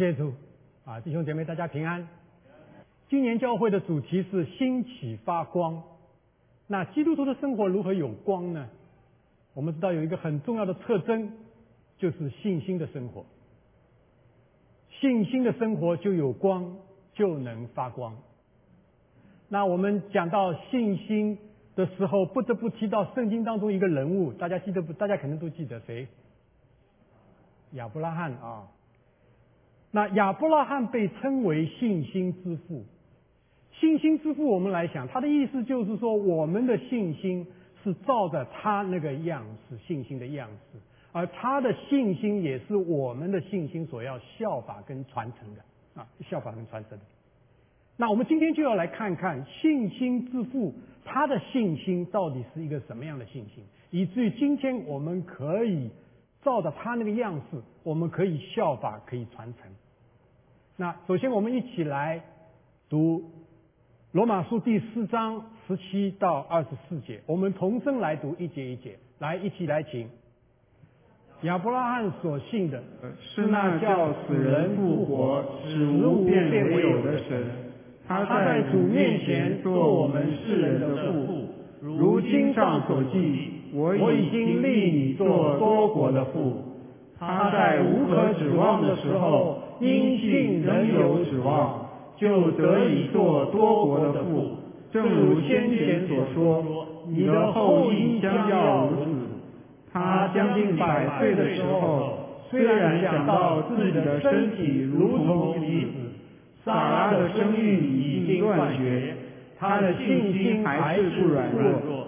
谢主啊，弟兄姐妹，大家平安。今年教会的主题是兴起发光。那基督徒的生活如何有光呢？我们知道有一个很重要的特征，就是信心的生活。信心的生活就有光，就能发光。那我们讲到信心的时候，不得不提到圣经当中一个人物，大家记得不？大家肯定都记得谁？亚伯拉罕啊。那亚伯拉罕被称为信心之父。信心之父，我们来想，他的意思就是说，我们的信心是照着他那个样式，信心的样式，而他的信心也是我们的信心所要效法跟传承的啊，效法跟传承的。那我们今天就要来看看信心之父他的信心到底是一个什么样的信心，以至于今天我们可以照着他那个样式，我们可以效法，可以传承。那首先我们一起来读。罗马书第四章十七到二十四节，我们同声来读一节一节，来一起来请。亚伯拉罕所信的是那叫死人复活、使无变为有的神，他在主面前做我们世人的父。如经上所记，我已经立你做多国的父。他在无可指望的时候，因信仍有指望。就得以做多国的父，正如先前所说，你的后裔将要如此。他将近百岁的时候，虽然想到自己的身体如同妻子，撒拉的生育已经断绝，他的信心还是不软弱，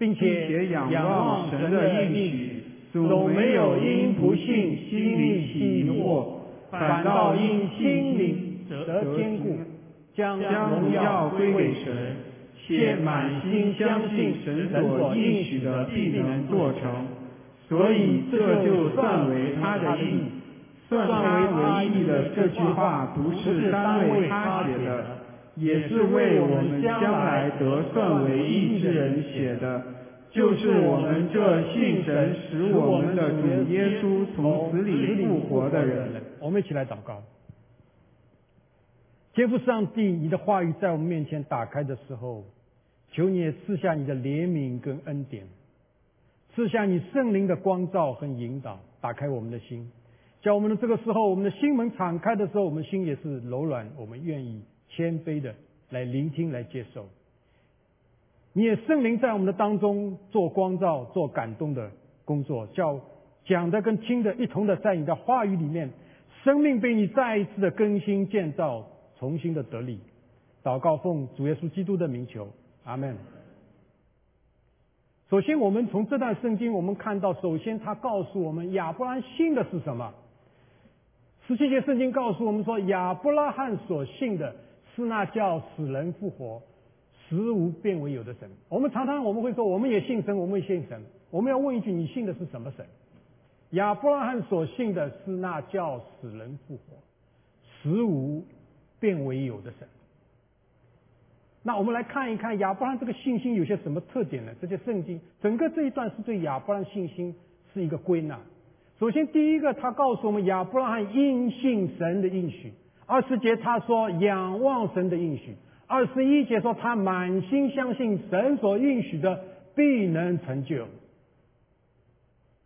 并且仰望神的应许，总没有因不信心里起疑惑，反倒因心灵。得坚固，将荣耀归给神，且满心相信神所应许的必能做成，所以这就算为他的义。算为唯一的这句话不是单为他写的，也是为我们将来得算为义之人写的，就是我们这信神使我们的主耶稣从死里复活的人。我们一起来祷告。天父上帝，你的话语在我们面前打开的时候，求你也赐下你的怜悯跟恩典，赐下你圣灵的光照和引导，打开我们的心，叫我们的这个时候，我们的心门敞开的时候，我们心也是柔软，我们愿意谦卑的来聆听、来接受。你也圣灵在我们的当中做光照、做感动的工作，叫讲的跟听的一同的在你的话语里面，生命被你再一次的更新建造。重新的得力，祷告奉主耶稣基督的名求，阿门。首先，我们从这段圣经，我们看到，首先他告诉我们，亚伯拉信的是什么？十七节圣经告诉我们说，亚伯拉罕所信的是那叫死人复活、实无变为有的神。我们常常我们会说，我们也信神，我们也信神。我们要问一句，你信的是什么神？亚伯拉罕所信的是那叫死人复活、实无。变为有的神。那我们来看一看亚伯拉罕这个信心有些什么特点呢？这些圣经整个这一段是对亚伯拉罕信心是一个归纳。首先，第一个他告诉我们亚伯拉罕因信神的应许。二十节他说仰望神的应许。二十一节说他满心相信神所应许的必能成就。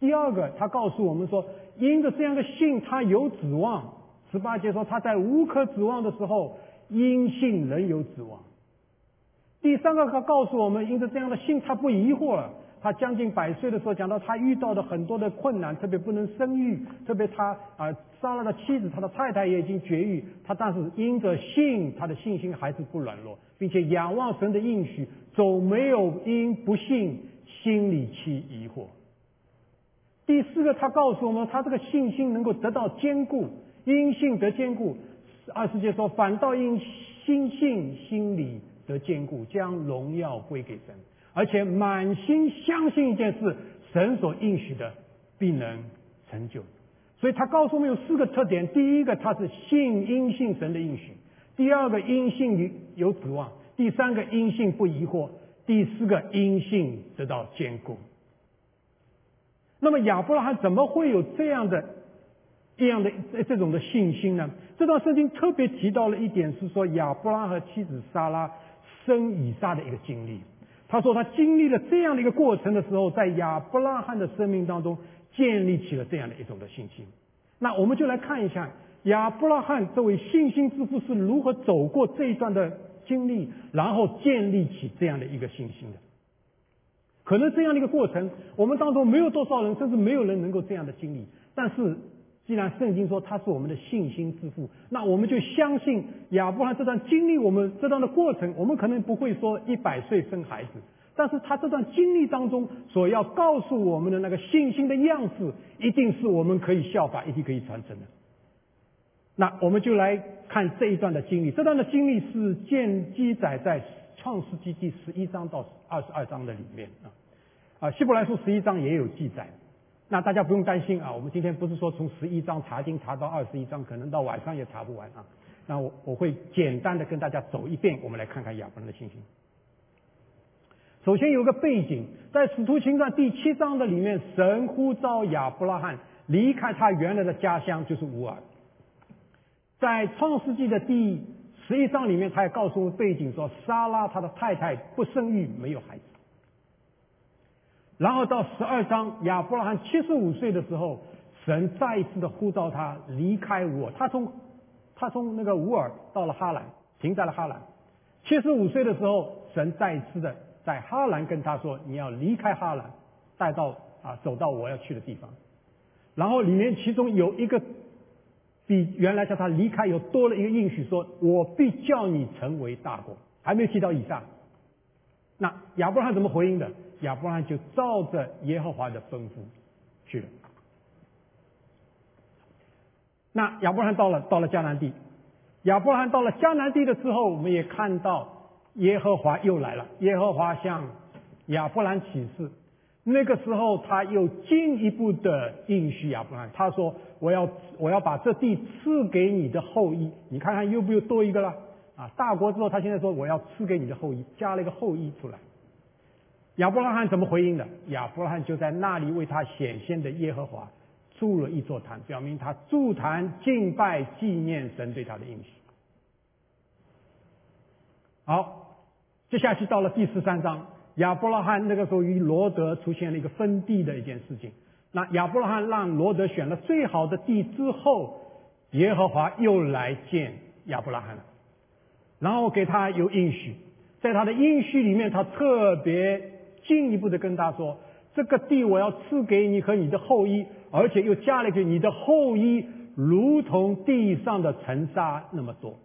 第二个他告诉我们说，因着这样的信，他有指望。十八节说他在无可指望的时候，因信仍有指望。第三个，他告诉我们，因着这样的信，他不疑惑了。他将近百岁的时候，讲到他遇到的很多的困难，特别不能生育，特别他啊杀了的妻子，他的太太也已经绝育。他但是因着信，他的信心还是不软弱，并且仰望神的应许，总没有因不信心里起疑惑。第四个，他告诉我们，他这个信心能够得到坚固。因信得坚固，二世界说，反倒因心信心里得坚固，将荣耀归给神，而且满心相信一件事，神所应许的必能成就。所以他告诉我们有四个特点：第一个，他是信因信神的应许；第二个，因信有指望；第三个，因信不疑惑；第四个，因信得到坚固。那么亚伯拉罕怎么会有这样的？一样的这种的信心呢？这段圣经特别提到了一点，是说亚伯拉和妻子莎拉生以撒的一个经历。他说他经历了这样的一个过程的时候，在亚伯拉罕的生命当中建立起了这样的一种的信心。那我们就来看一下亚伯拉罕这位信心之父是如何走过这一段的经历，然后建立起这样的一个信心的。可能这样的一个过程，我们当中没有多少人，甚至没有人能够这样的经历。但是，既然圣经说他是我们的信心之父，那我们就相信亚伯拉罕这段经历，我们这段的过程，我们可能不会说一百岁生孩子，但是他这段经历当中所要告诉我们的那个信心的样式，一定是我们可以效法，一定可以传承的。那我们就来看这一段的经历，这段的经历是建记载在创世纪第十一章到二十二章的里面啊，啊，希伯来书十一章也有记载。那大家不用担心啊，我们今天不是说从十一章查经查到二十一章，可能到晚上也查不完啊。那我我会简单的跟大家走一遍，我们来看看亚伯兰的信心。首先有个背景，在使徒行传第七章的里面，神呼召亚伯拉罕离开他原来的家乡，就是乌尔。在创世纪的第十一章里面，他也告诉我们背景说，莎拉他的太太不生育，没有孩子。然后到十二章，亚伯拉罕七十五岁的时候，神再一次的呼召他离开我。他从他从那个乌尔到了哈兰，停在了哈兰。七十五岁的时候，神再一次的在哈兰跟他说：“你要离开哈兰，带到啊走到我要去的地方。”然后里面其中有一个比原来叫他离开有多了一个应许，说：“我必叫你成为大国。”还没有提到以上。那亚伯拉罕怎么回应的？亚伯拉罕就照着耶和华的吩咐去了。那亚伯拉罕到了到了迦南地，亚伯拉罕到了迦南地的时候，我们也看到耶和华又来了。耶和华向亚伯兰启示，那个时候他又进一步的应许亚伯兰，他说：“我要我要把这地赐给你的后裔。”你看看又不又多一个了啊？大国之后，他现在说：“我要赐给你的后裔。”加了一个后裔出来。亚伯拉罕怎么回应的？亚伯拉罕就在那里为他显现的耶和华筑了一座坛，表明他筑坛敬拜纪念神对他的应许。好，接下去到了第十三章，亚伯拉罕那个时候与罗德出现了一个分地的一件事情。那亚伯拉罕让罗德选了最好的地之后，耶和华又来见亚伯拉罕了，然后给他有应许，在他的应许里面，他特别。进一步的跟他说：“这个地我要赐给你和你的后裔，而且又加了一句：你的后裔如同地上的尘沙那么多，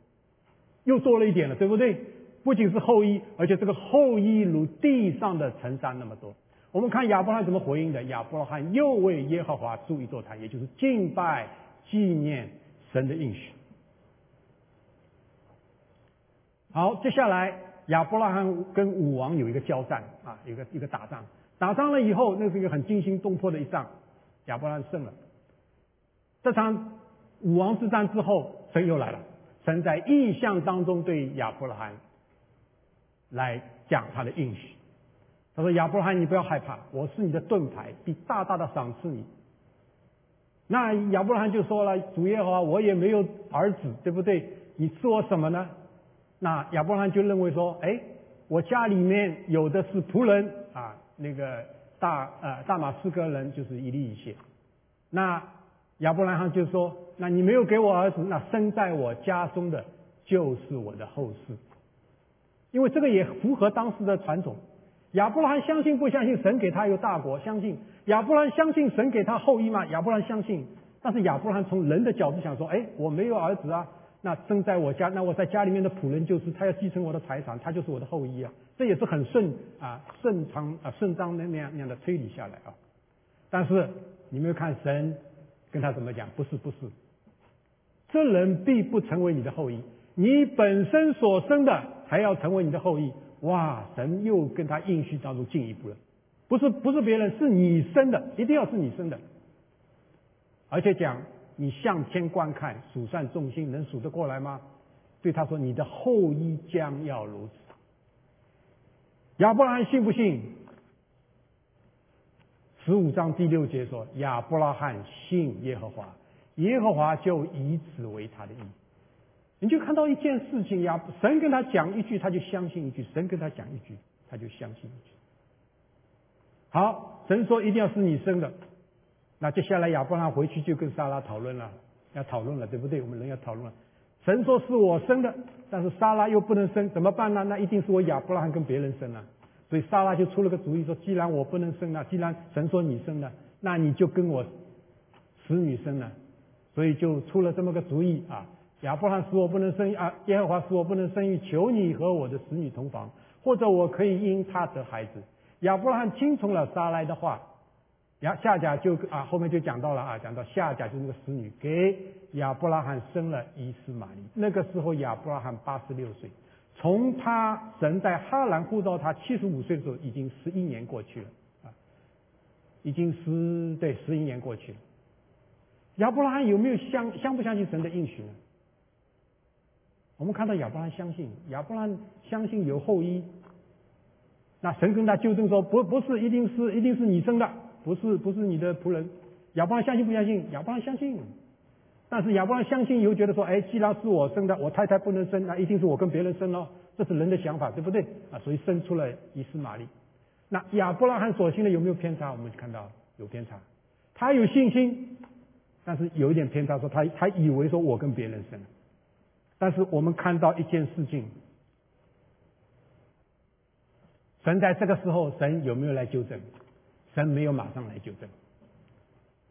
又多了一点了，对不对？不仅是后裔，而且这个后裔如地上的尘沙那么多。我们看亚伯拉罕怎么回应的？亚伯拉罕又为耶和华筑一座坛，也就是敬拜纪念神的应许。好，接下来。”亚伯拉罕跟武王有一个交战啊，一个一个打仗，打仗了以后，那是一个很惊心动魄的一仗，亚伯拉罕胜了。这场武王之战之后，神又来了，神在异象当中对亚伯拉罕来讲他的应许。他说：“亚伯拉罕，你不要害怕，我是你的盾牌，必大大的赏赐你。”那亚伯拉罕就说了：“主耶和华，我也没有儿子，对不对？你赐我什么呢？”那亚伯拉罕就认为说，哎，我家里面有的是仆人啊，那个大呃大马士革人就是一利一谢。那亚伯拉罕就说，那你没有给我儿子，那生在我家中的就是我的后世。因为这个也符合当时的传统。亚伯拉罕相信不相信神给他一个大国？相信。亚伯拉罕相信神给他后裔吗？亚伯拉罕相信。但是亚伯拉罕从人的角度想说，哎，我没有儿子啊。那生在我家，那我在家里面的仆人就是他要继承我的财产，他就是我的后裔啊，这也是很顺啊顺畅啊顺当的那样那样的推理下来啊。但是你没有看神跟他怎么讲？不是不是，这人必不成为你的后裔，你本身所生的才要成为你的后裔。哇，神又跟他应许当中进一步了，不是不是别人，是你生的，一定要是你生的，而且讲。你向天观看，数算众星，能数得过来吗？对他说：“你的后裔将要如此。”亚伯拉罕信不信？十五章第六节说：“亚伯拉罕信耶和华，耶和华就以此为他的意。你就看到一件事情呀，神跟他讲一句，他就相信一句；神跟他讲一句，他就相信一句。好，神说一定要是你生的，那接下来亚伯拉罕回去就跟莎拉讨论了，要讨论了，对不对？我们人要讨论了。神说是我生的，但是莎拉又不能生，怎么办呢？那一定是我亚伯拉罕跟别人生了。所以莎拉就出了个主意，说既然我不能生了，既然神说你生了，那你就跟我使女生了。所以就出了这么个主意啊。亚伯拉罕使我不能生啊，耶和华使我不能生育，求你和我的使女同房，或者我可以因他得孩子。亚伯拉罕听从了撒拉的话，亚夏甲就啊后面就讲到了啊，讲到夏甲就是那个使女给亚伯拉罕生了伊斯玛利。那个时候亚伯拉罕八十六岁，从他神在哈兰呼召他七十五岁的时候，已经十一年过去了啊，已经十对十一年过去了。亚伯拉罕有没有相相不相信神的应许呢？我们看到亚伯拉罕相信，亚伯拉罕相信有后裔。那神跟他纠正说：“不，不是，一定是，一定是你生的，不是，不是你的仆人。”亚伯拉相信不相信？亚伯拉相信。但是亚伯拉相信以后觉得说：“哎，既然是我生的，我太太不能生，那一定是我跟别人生咯。”这是人的想法，对不对？啊，所以生出了以斯玛利。那亚伯拉罕所信的有没有偏差？我们看到有偏差。他有信心，但是有一点偏差，说他他以为说我跟别人生。但是我们看到一件事情，神在这个时候，神有没有来纠正？神没有马上来纠正。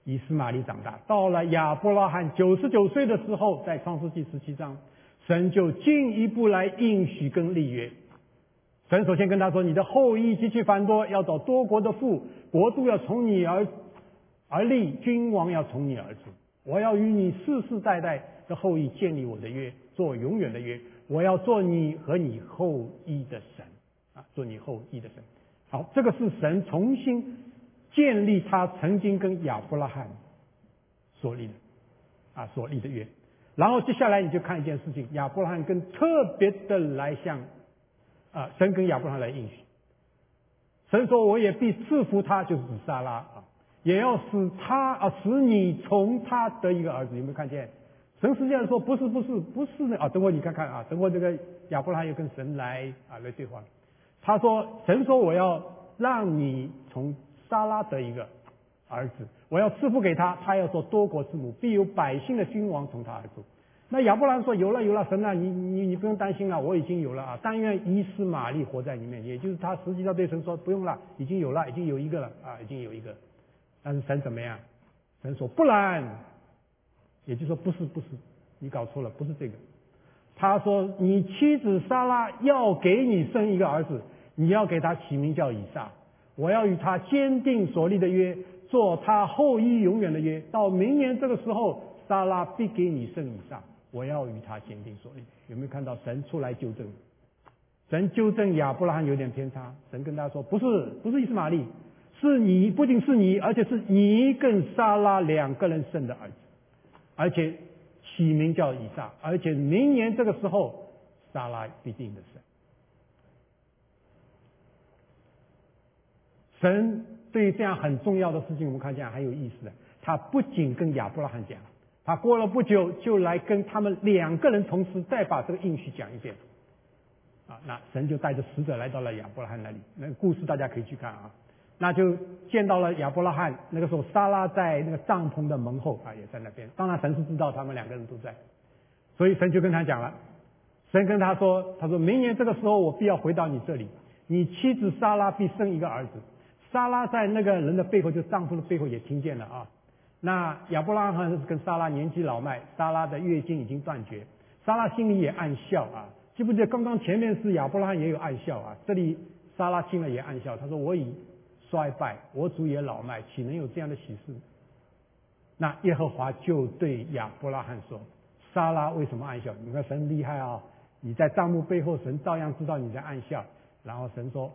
以斯玛利长大，到了亚伯拉罕九十九岁的时候，在创世纪十七章，神就进一步来应许跟立约。神首先跟他说：“你的后裔极其繁多，要找多国的父，国度要从你而而立，君王要从你而出。我要与你世世代代的后裔建立我的约。”做永远的约，我要做你和你后裔的神啊，做你后裔的神。好，这个是神重新建立他曾经跟亚伯拉罕所立的啊所立的约。然后接下来你就看一件事情，亚伯拉罕跟特别的来向啊神跟亚伯拉罕来应许，神说我也必赐福他，就是指撒拉啊，也要使他啊使你从他得一个儿子，有没有看见？神实际上说不是不是不是的啊！等会你看看啊，等会这个亚伯拉罕又跟神来啊来对话。他说神说我要让你从撒拉得一个儿子，我要赐福给他，他要做多国之母，必有百姓的君王从他而出。那亚伯兰说有了有了，神啊，你你你不用担心了，我已经有了啊！但愿伊斯玛利活在里面，也就是他实际上对神说不用了，已经有了，已经有一个了啊，已经有一个。但是神怎么样？神说不然。也就是说，不是不是，你搞错了，不是这个。他说，你妻子莎拉要给你生一个儿子，你要给他起名叫以撒。我要与他坚定所立的约，做他后裔永远的约。到明年这个时候，莎拉必给你生以撒。我要与他坚定所立。有没有看到神出来纠正？神纠正亚伯拉罕有点偏差。神跟他说，不是，不是伊斯玛利，是你，不仅是你，而且是你跟莎拉两个人生的儿子。而且起名叫以撒，而且明年这个时候，撒拉必定的生。神对于这样很重要的事情，我们看见很有意思的。他不仅跟亚伯拉罕讲，他过了不久就来跟他们两个人同时再把这个应许讲一遍。啊，那神就带着使者来到了亚伯拉罕那里。那故事大家可以去看啊。那就见到了亚伯拉罕，那个时候莎拉在那个帐篷的门后啊，也在那边。当然神是知道他们两个人都在，所以神就跟他讲了，神跟他说，他说明年这个时候我必要回到你这里，你妻子莎拉必生一个儿子。莎拉在那个人的背后，就丈夫的背后也听见了啊。那亚伯拉罕跟莎拉年纪老迈，莎拉的月经已经断绝，莎拉心里也暗笑啊。记不记得刚刚前面是亚伯拉罕也有暗笑啊，这里莎拉听了也暗笑，他说我已。衰败，我主也老迈，岂能有这样的喜事？那耶和华就对亚伯拉罕说：“撒拉为什么暗笑？你看神厉害啊！你在帐幕背后，神照样知道你在暗笑。然后神说：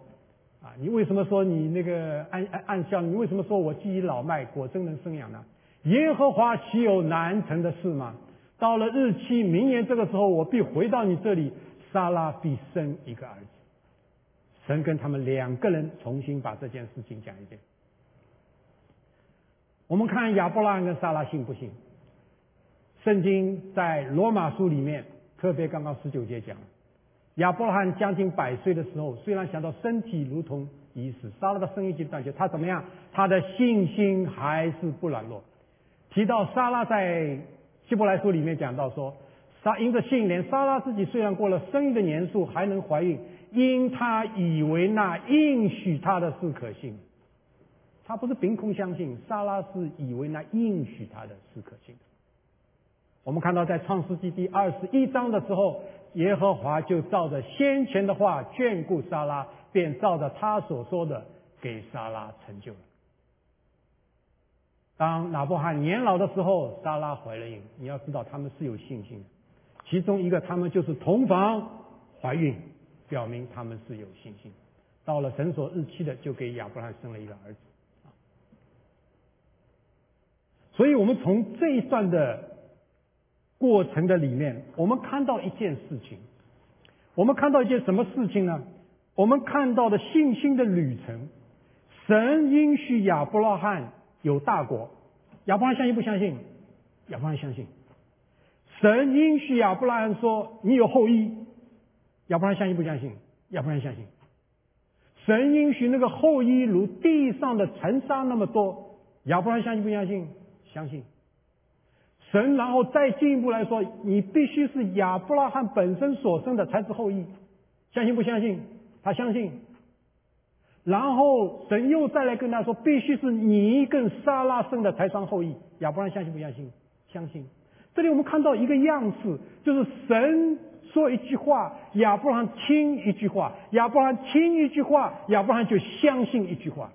啊，你为什么说你那个暗暗暗笑？你为什么说我既已老迈，果真能生养呢？耶和华岂有难成的事吗？到了日期，明年这个时候，我必回到你这里，撒拉必生一个儿子。”神跟他们两个人重新把这件事情讲一遍。我们看亚伯拉罕跟撒拉信不信？圣经在罗马书里面，特别刚刚十九节讲，亚伯拉罕将近百岁的时候，虽然想到身体如同已死，杀了的生意就断绝，他怎么样？他的信心还是不软弱。提到莎拉在希伯来书里面讲到说，撒因着信，连莎拉自己虽然过了生育的年数，还能怀孕，因他以为那应许他的是可信。他不是凭空相信，莎拉是以为那应许他的是可信。我们看到在创世纪第二十一章的时候，耶和华就照着先前的话眷顾莎拉，便照着他所说的给莎拉成就了。当拿伯罕年老的时候，莎拉怀了孕。你要知道他们是有信心的，其中一个他们就是同房怀孕，表明他们是有信心。到了神所日期的，就给亚伯拉罕生了一个儿子。所以我们从这一段的。过程的里面，我们看到一件事情，我们看到一件什么事情呢？我们看到的信心的旅程，神允许亚伯拉罕有大国，亚伯拉罕相信不相信？亚伯拉罕相信。神允许亚伯拉罕说你有后裔，亚伯拉罕相信不相信？亚伯拉罕相信。神允许那个后裔如地上的尘沙那么多，亚伯拉罕相信不相信？相信。神然后再进一步来说，你必须是亚伯拉罕本身所生的才是后裔，相信不相信？他相信。然后神又再来跟他说，必须是你跟撒拉生的才算后裔。亚伯拉罕相信不相信？相信。这里我们看到一个样式，就是神说一句话，亚伯拉罕听一句话，亚伯拉罕听一句话，亚伯拉罕就相信一句话。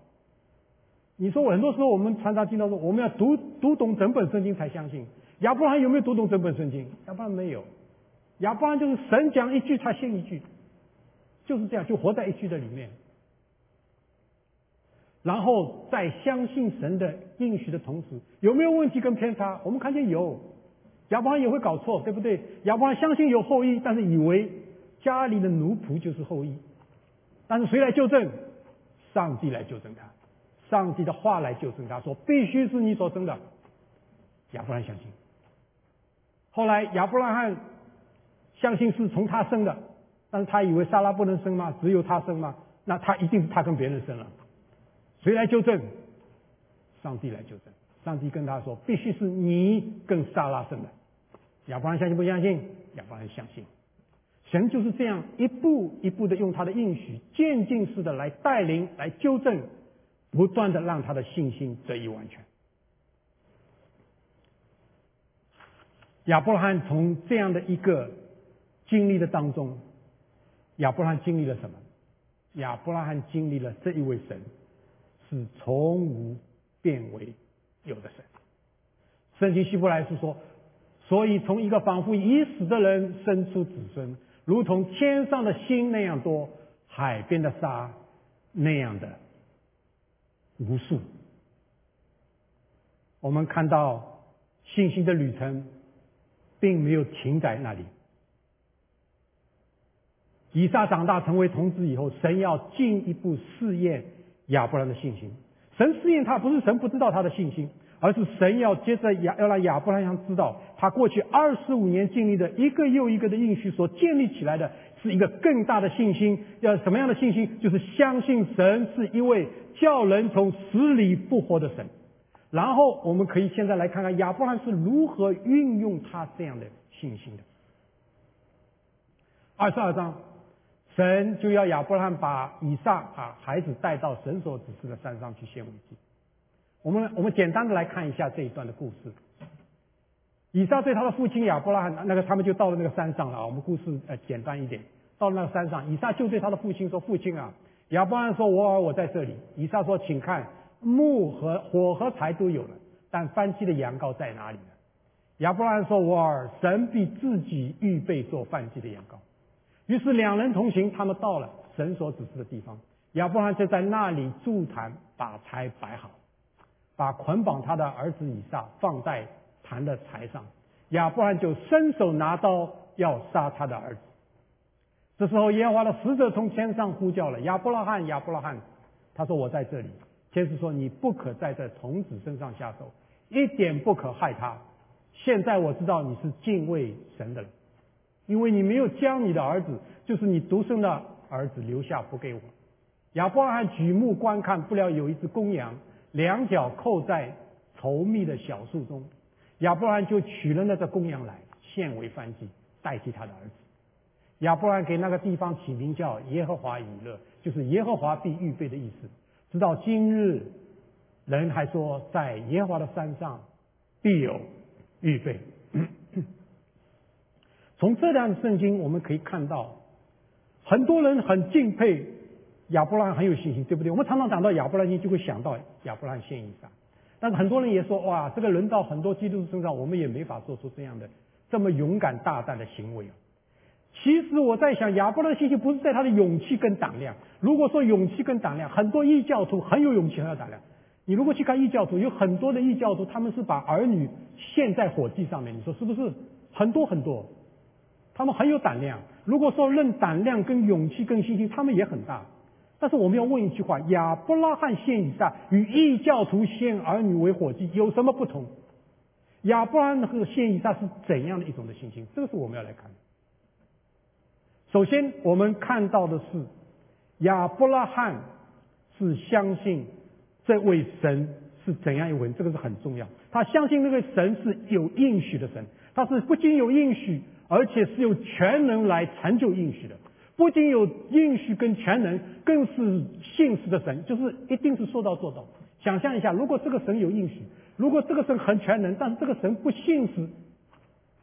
你说我很多时候我们常常听到说，我们要读读懂整本圣经才相信。亚伯拉罕有没有读懂整本圣经？亚伯拉罕没有。亚伯拉罕就是神讲一句，他信一句，就是这样，就活在一句的里面。然后在相信神的应许的同时，有没有问题跟偏差？我们看见有。亚伯拉罕也会搞错，对不对？亚伯拉罕相信有后裔，但是以为家里的奴仆就是后裔。但是谁来纠正？上帝来纠正他。上帝的话来纠正他，说必须是你所生的。亚伯拉罕相信。后来亚伯拉罕相信是从他生的，但是他以为莎拉不能生吗？只有他生吗？那他一定是他跟别人生了。谁来纠正？上帝来纠正。上帝跟他说：“必须是你跟莎拉生的。”亚伯拉罕相信不相信？亚伯拉罕相信。神就是这样一步一步的用他的应许，渐进式的来带领、来纠正，不断的让他的信心得以完全。亚伯拉罕从这样的一个经历的当中，亚伯拉罕经历了什么？亚伯拉罕经历了这一位神是从无变为有的神。圣经希伯来书说，所以从一个仿佛已死的人生出子孙，如同天上的星那样多，海边的沙那样的无数。我们看到信心的旅程。并没有停在那里。以撒长大成为童子以后，神要进一步试验亚伯兰的信心。神试验他，不是神不知道他的信心，而是神要接着亚要让亚伯拉罕知道，他过去二十五年经历的一个又一个的应许所建立起来的，是一个更大的信心。要什么样的信心？就是相信神是一位叫人从死里复活的神。然后我们可以现在来看看亚伯拉罕是如何运用他这样的信心的。二十二章，神就要亚伯拉罕把以撒啊孩子带到神所指示的山上去献为祭。我们我们简单的来看一下这一段的故事。以撒对他的父亲亚伯拉罕，那个他们就到了那个山上了啊。我们故事呃简单一点，到了那个山上，以撒就对他的父亲说：“父亲啊，亚伯拉罕说，我儿我在这里。”以撒说：“请看。”木和火和柴都有了，但翻祭的羊羔在哪里呢？亚伯拉罕说：“我儿，神必自己预备做翻祭的羊羔。”于是两人同行，他们到了神所指示的地方。亚伯拉罕就在那里筑坛，把柴摆好，把捆绑他的儿子以撒放在坛的柴上。亚伯拉罕就伸手拿刀要杀他的儿子。这时候，耶和华的使者从天上呼叫了：“亚伯拉罕，亚伯拉罕！”他说：“我在这里。”天使说：“你不可再在童子身上下手，一点不可害他。现在我知道你是敬畏神的了，因为你没有将你的儿子，就是你独生的儿子留下不给我。亚伯拉罕举目观看，不料有一只公羊，两脚扣在稠密的小树中。亚伯兰就取了那个公羊来，献为燔祭，代替他的儿子。亚伯兰给那个地方起名叫耶和华以勒，就是耶和华必预备的意思。直到今日，人还说在耶和华的山上必有预备。从这段圣经我们可以看到，很多人很敬佩亚伯兰，很有信心，对不对？我们常常讲到亚伯兰，就会想到亚伯兰献以撒。但是很多人也说，哇，这个轮到很多基督徒身上，我们也没法做出这样的这么勇敢大胆的行为。其实我在想，亚伯拉的信心不是在他的勇气跟胆量。如果说勇气跟胆量，很多异教徒很有勇气很有胆量。你如果去看异教徒，有很多的异教徒，他们是把儿女献在火祭上面，你说是不是？很多很多，他们很有胆量。如果说论胆量跟勇气跟信心，他们也很大。但是我们要问一句话：亚伯拉罕献以撒与异教徒献儿女为火祭有什么不同？亚伯拉罕和献以撒是怎样的一种的信心？这个是我们要来看的。首先，我们看到的是亚伯拉罕是相信这位神是怎样一位，这个是很重要。他相信那个神是有应许的神，他是不仅有应许，而且是有全能来成就应许的。不仅有应许跟全能，更是信实的神，就是一定是说到做到。想象一下，如果这个神有应许，如果这个神很全能，但是这个神不信实。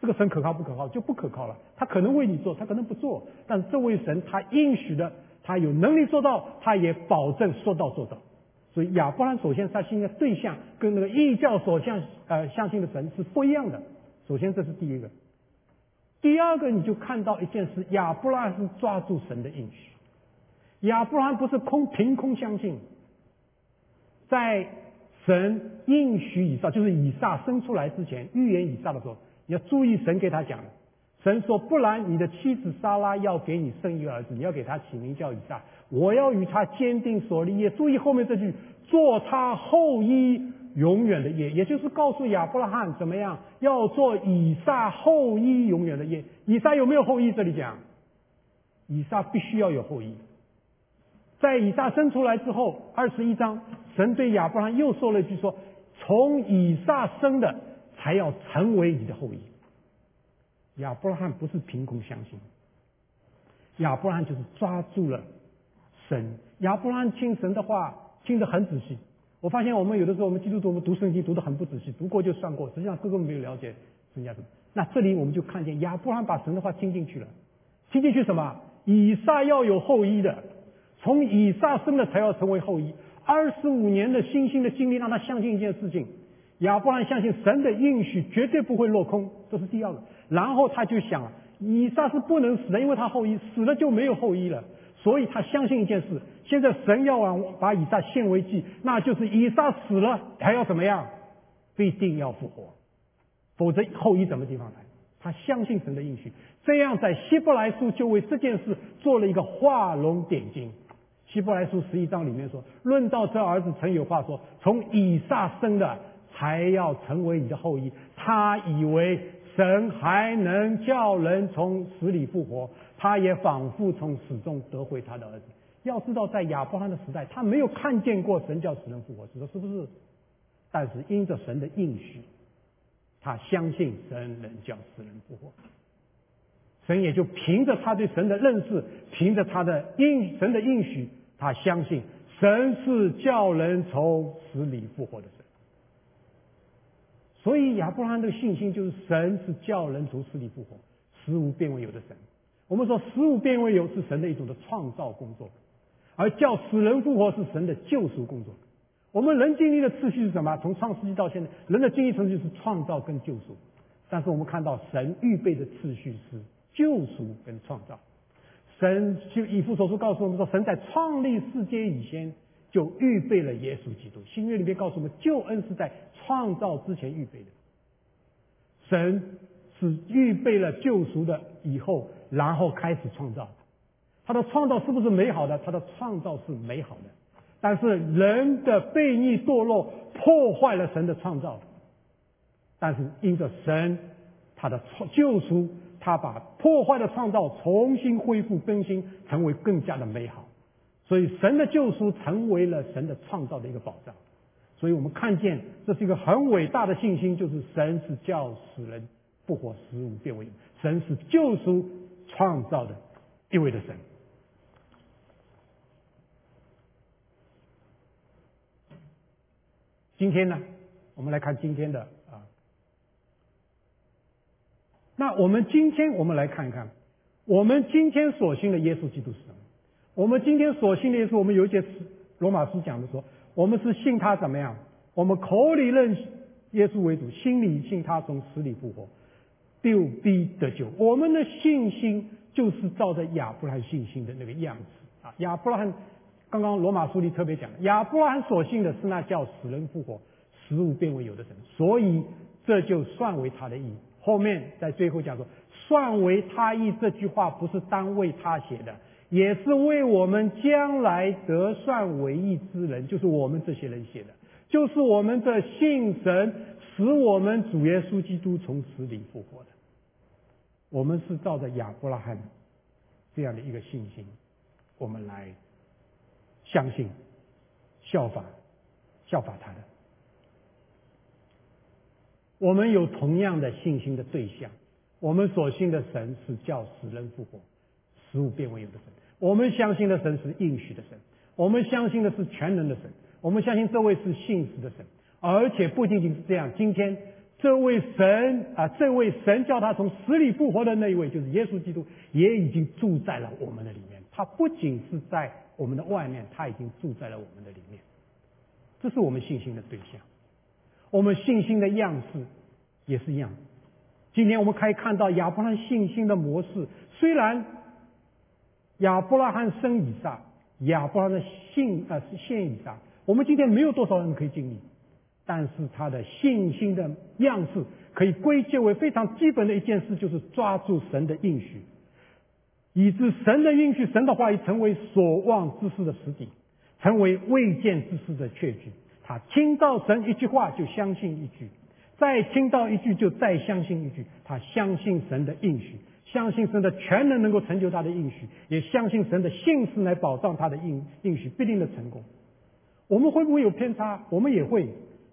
这个神可靠不可靠就不可靠了。他可能为你做，他可能不做。但是这位神他应许的，他有能力做到，他也保证说到做到。所以亚伯兰首先他信的对象跟那个异教所相呃相信的神是不一样的。首先这是第一个。第二个你就看到一件事，亚伯拉罕是抓住神的应许。亚伯拉罕不是空凭空相信，在神应许以撒，就是以撒生出来之前预言以撒的时候。你要注意，神给他讲的，神说：“不然，你的妻子莎拉要给你生一个儿子，你要给他起名叫以撒。我要与他坚定所立业。”注意后面这句：“做他后裔永远的业。”也就是告诉亚伯拉罕怎么样要做以撒后裔永远的业。以撒有没有后裔？这里讲，以撒必须要有后裔。在以撒生出来之后，二十一章，神对亚伯拉罕又说了一句：“说从以撒生的。”才要成为你的后裔。亚伯拉罕不是凭空相信，亚伯拉罕就是抓住了神。亚伯拉罕听神的话听得很仔细。我发现我们有的时候我们基督徒我们读圣经读得很不仔细，读过就算过，实际上根本没有了解神家什么。那这里我们就看见亚伯拉罕把神的话听进去了，听进去什么？以撒要有后裔的，从以撒生的才要成为后裔。二十五年的新兴的经历让他相信一件事情。亚伯拉罕相信神的应许绝对不会落空，这是第二个。然后他就想，以撒是不能死的，因为他后裔死了就没有后裔了。所以他相信一件事：现在神要往把以撒献为祭，那就是以撒死了还要怎么样？必定要复活，否则后裔怎么地方来？他相信神的应许，这样在希伯来书就为这件事做了一个画龙点睛。希伯来书十一章里面说：“论到这儿子，曾有话说，从以撒生的。”才要成为你的后裔。他以为神还能叫人从死里复活，他也仿佛从死中得回他的儿子。要知道，在亚伯拉罕的时代，他没有看见过神叫死人复活，说是不是？但是因着神的应许，他相信神能叫死人复活。神也就凭着他对神的认识，凭着他的应神的应许，他相信神是叫人从死里复活的神。所以亚伯拉罕的信心就是神是叫人从死里复活，死无变为有的神。我们说食物变为有是神的一种的创造工作，而叫死人复活是神的救赎工作。我们人经历的次序是什么？从创世纪到现在，人的经历程序是创造跟救赎。但是我们看到神预备的次序是救赎跟创造。神就以父所书告诉我们说，神在创立世界以前。就预备了耶稣基督。新约里面告诉我们，救恩是在创造之前预备的。神是预备了救赎的以后，然后开始创造。他的创造是不是美好的？他的创造是美好的，但是人的悖逆堕落破坏了神的创造。但是因着神他的创救赎，他把破坏的创造重新恢复更新，成为更加的美好。所以神的救赎成为了神的创造的一个保障。所以我们看见这是一个很伟大的信心，就是神是叫死人复活，死物变为神是救赎创造的一位的神。今天呢，我们来看今天的啊。那我们今天我们来看一看，我们今天所信的耶稣基督是什么？我们今天所信的耶稣，我们有一节罗马书讲的说，我们是信他怎么样？我们口里认耶稣为主，心里信他从死里复活，必必得救。我们的信心就是照着亚伯拉罕信心的那个样子啊。亚伯拉罕。刚刚罗马书里特别讲，亚伯拉罕所信的是那叫死人复活、死物变为有的神，所以这就算为他的义。后面在最后讲说，算为他义这句话不是单为他写的，也是为我们将来得算为义之人，就是我们这些人写的，就是我们的信神使我们主耶稣基督从死里复活的。我们是照着亚伯拉罕这样的一个信心，我们来。相信，效法，效法他的。我们有同样的信心的对象，我们所信的神是叫死人复活、死物变为有的神。我们相信的神是应许的神，我们相信的是全能的神，我们相信这位是信实的神。而且不仅仅是这样，今天这位神啊，这位神叫他从死里复活的那一位，就是耶稣基督，也已经住在了我们的里面。他不仅是在。我们的外面，他已经住在了我们的里面，这是我们信心的对象。我们信心的样式也是一样。今天我们可以看到亚伯拉罕信心的模式，虽然亚伯拉罕生以撒，亚伯拉罕的信啊是现以撒，我们今天没有多少人可以经历，但是他的信心的样式可以归结为非常基本的一件事，就是抓住神的应许。以致神的应许、神的话语成为所望之事的实底，成为未见之事的确据。他听到神一句话就相信一句，再听到一句就再相信一句。他相信神的应许，相信神的全能能够成就他的应许，也相信神的信实来保障他的应应许必定的成功。我们会不会有偏差？我们也会，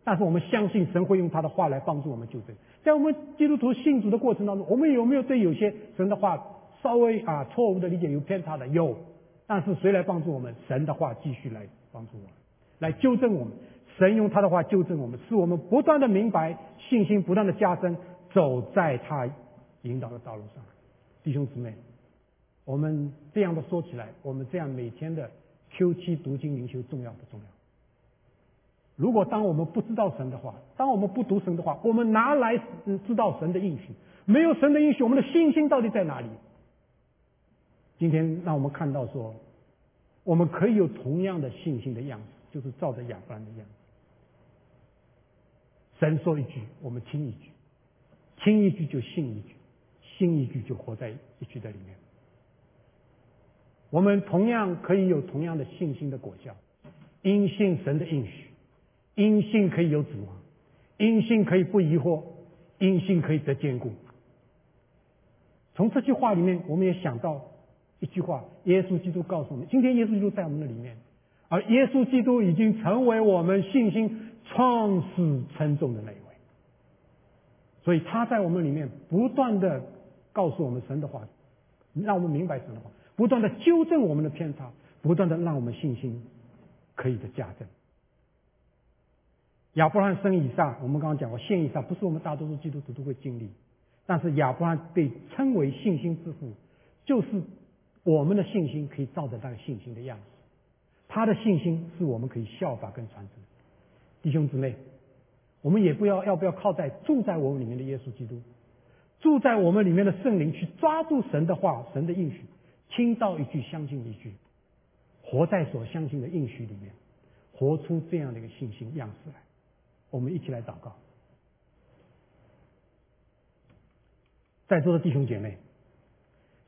但是我们相信神会用他的话来帮助我们纠正。在我们基督徒信主的过程当中，我们有没有对有些神的话？稍微啊错误的理解有偏差的有，但是谁来帮助我们？神的话继续来帮助我们，来纠正我们。神用他的话纠正我们，使我们不断的明白，信心不断的加深，走在他引导的道路上。弟兄姊妹，我们这样的说起来，我们这样每天的 Q 七读经灵修重要不重要？如果当我们不知道神的话，当我们不读神的话，我们拿来知道神的应许？没有神的应许，我们的信心到底在哪里？今天让我们看到说，我们可以有同样的信心的样子，就是照着亚伯兰的样子。神说一句，我们听一句，听一句就信一句，信一句就活在一句的里面。我们同样可以有同样的信心的果效，因信神的应许，因信可以有指望，因信可以不疑惑，因信可以得坚固。从这句话里面，我们也想到。一句话，耶稣基督告诉我们：今天耶稣基督在我们的里面，而耶稣基督已经成为我们信心创始称重的那一位。所以他在我们里面不断的告诉我们神的话，让我们明白神的话，不断的纠正我们的偏差，不断的让我们信心可以的加增。亚伯拉罕生以上，我们刚刚讲过，现以上不是我们大多数基督徒都会经历，但是亚伯拉罕被称为信心之父，就是。我们的信心可以照着那个信心的样子，他的信心是我们可以效法跟传承。弟兄姊妹，我们也不要要不要靠在住在我们里面的耶稣基督，住在我们里面的圣灵去抓住神的话、神的应许，听到一句相信一句，活在所相信的应许里面，活出这样的一个信心样式来。我们一起来祷告，在座的弟兄姐妹。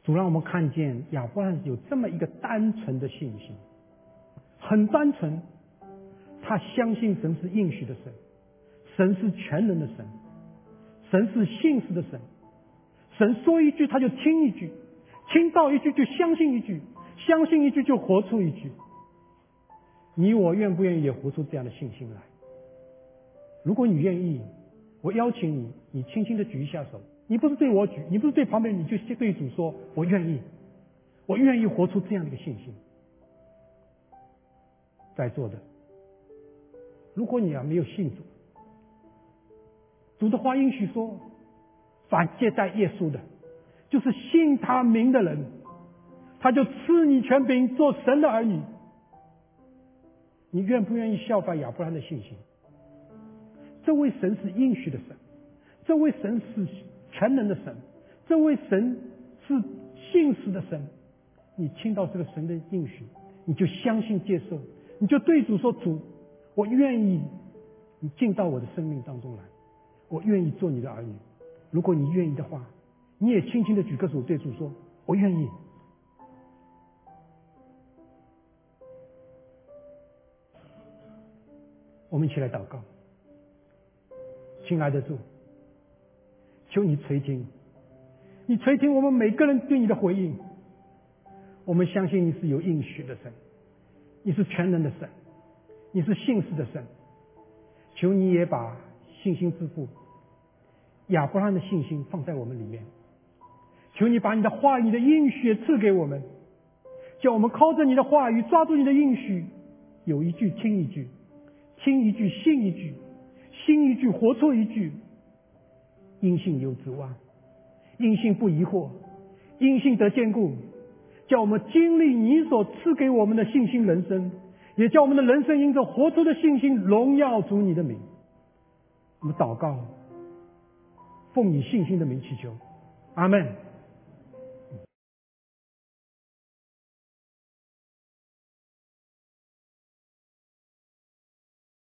主让我们看见亚伯拉罕有这么一个单纯的信心，很单纯，他相信神是应许的神，神是全能的神，神是信实的神，神说一句他就听一句，听到一句就相信一句，相信一句就活出一句。你我愿不愿意也活出这样的信心来？如果你愿意，我邀请你，你轻轻的举一下手。你不是对我举，你不是对旁边，你就对主说：“我愿意，我愿意活出这样的一个信心。”在座的，如果你啊没有信主，主的话应许说：“凡接待耶稣的，就是信他名的人，他就赐你权柄做神的儿女。”你愿不愿意效法亚伯拉罕的信心？这位神是应许的神，这位神是全能的神，这位神是信实的神。你听到这个神的应许，你就相信接受，你就对主说：“主，我愿意你进到我的生命当中来，我愿意做你的儿女。如果你愿意的话，你也轻轻的举个手对主说：我愿意。”我们一起来祷告，亲爱的主，求你垂听，你垂听我们每个人对你的回应。我们相信你是有应许的神，你是全能的神，你是信实的神。求你也把信心之父亚伯拉罕的信心放在我们里面。求你把你的话语的应许赐给我们，叫我们靠着你的话语抓住你的应许，有一句听一句。听一句，信一句，信一句，活出一句。因信有指望，因信不疑惑，因信得坚固，叫我们经历你所赐给我们的信心人生，也叫我们的人生因着活出的信心荣耀主你的名。我们祷告，奉你信心的名祈求，阿门。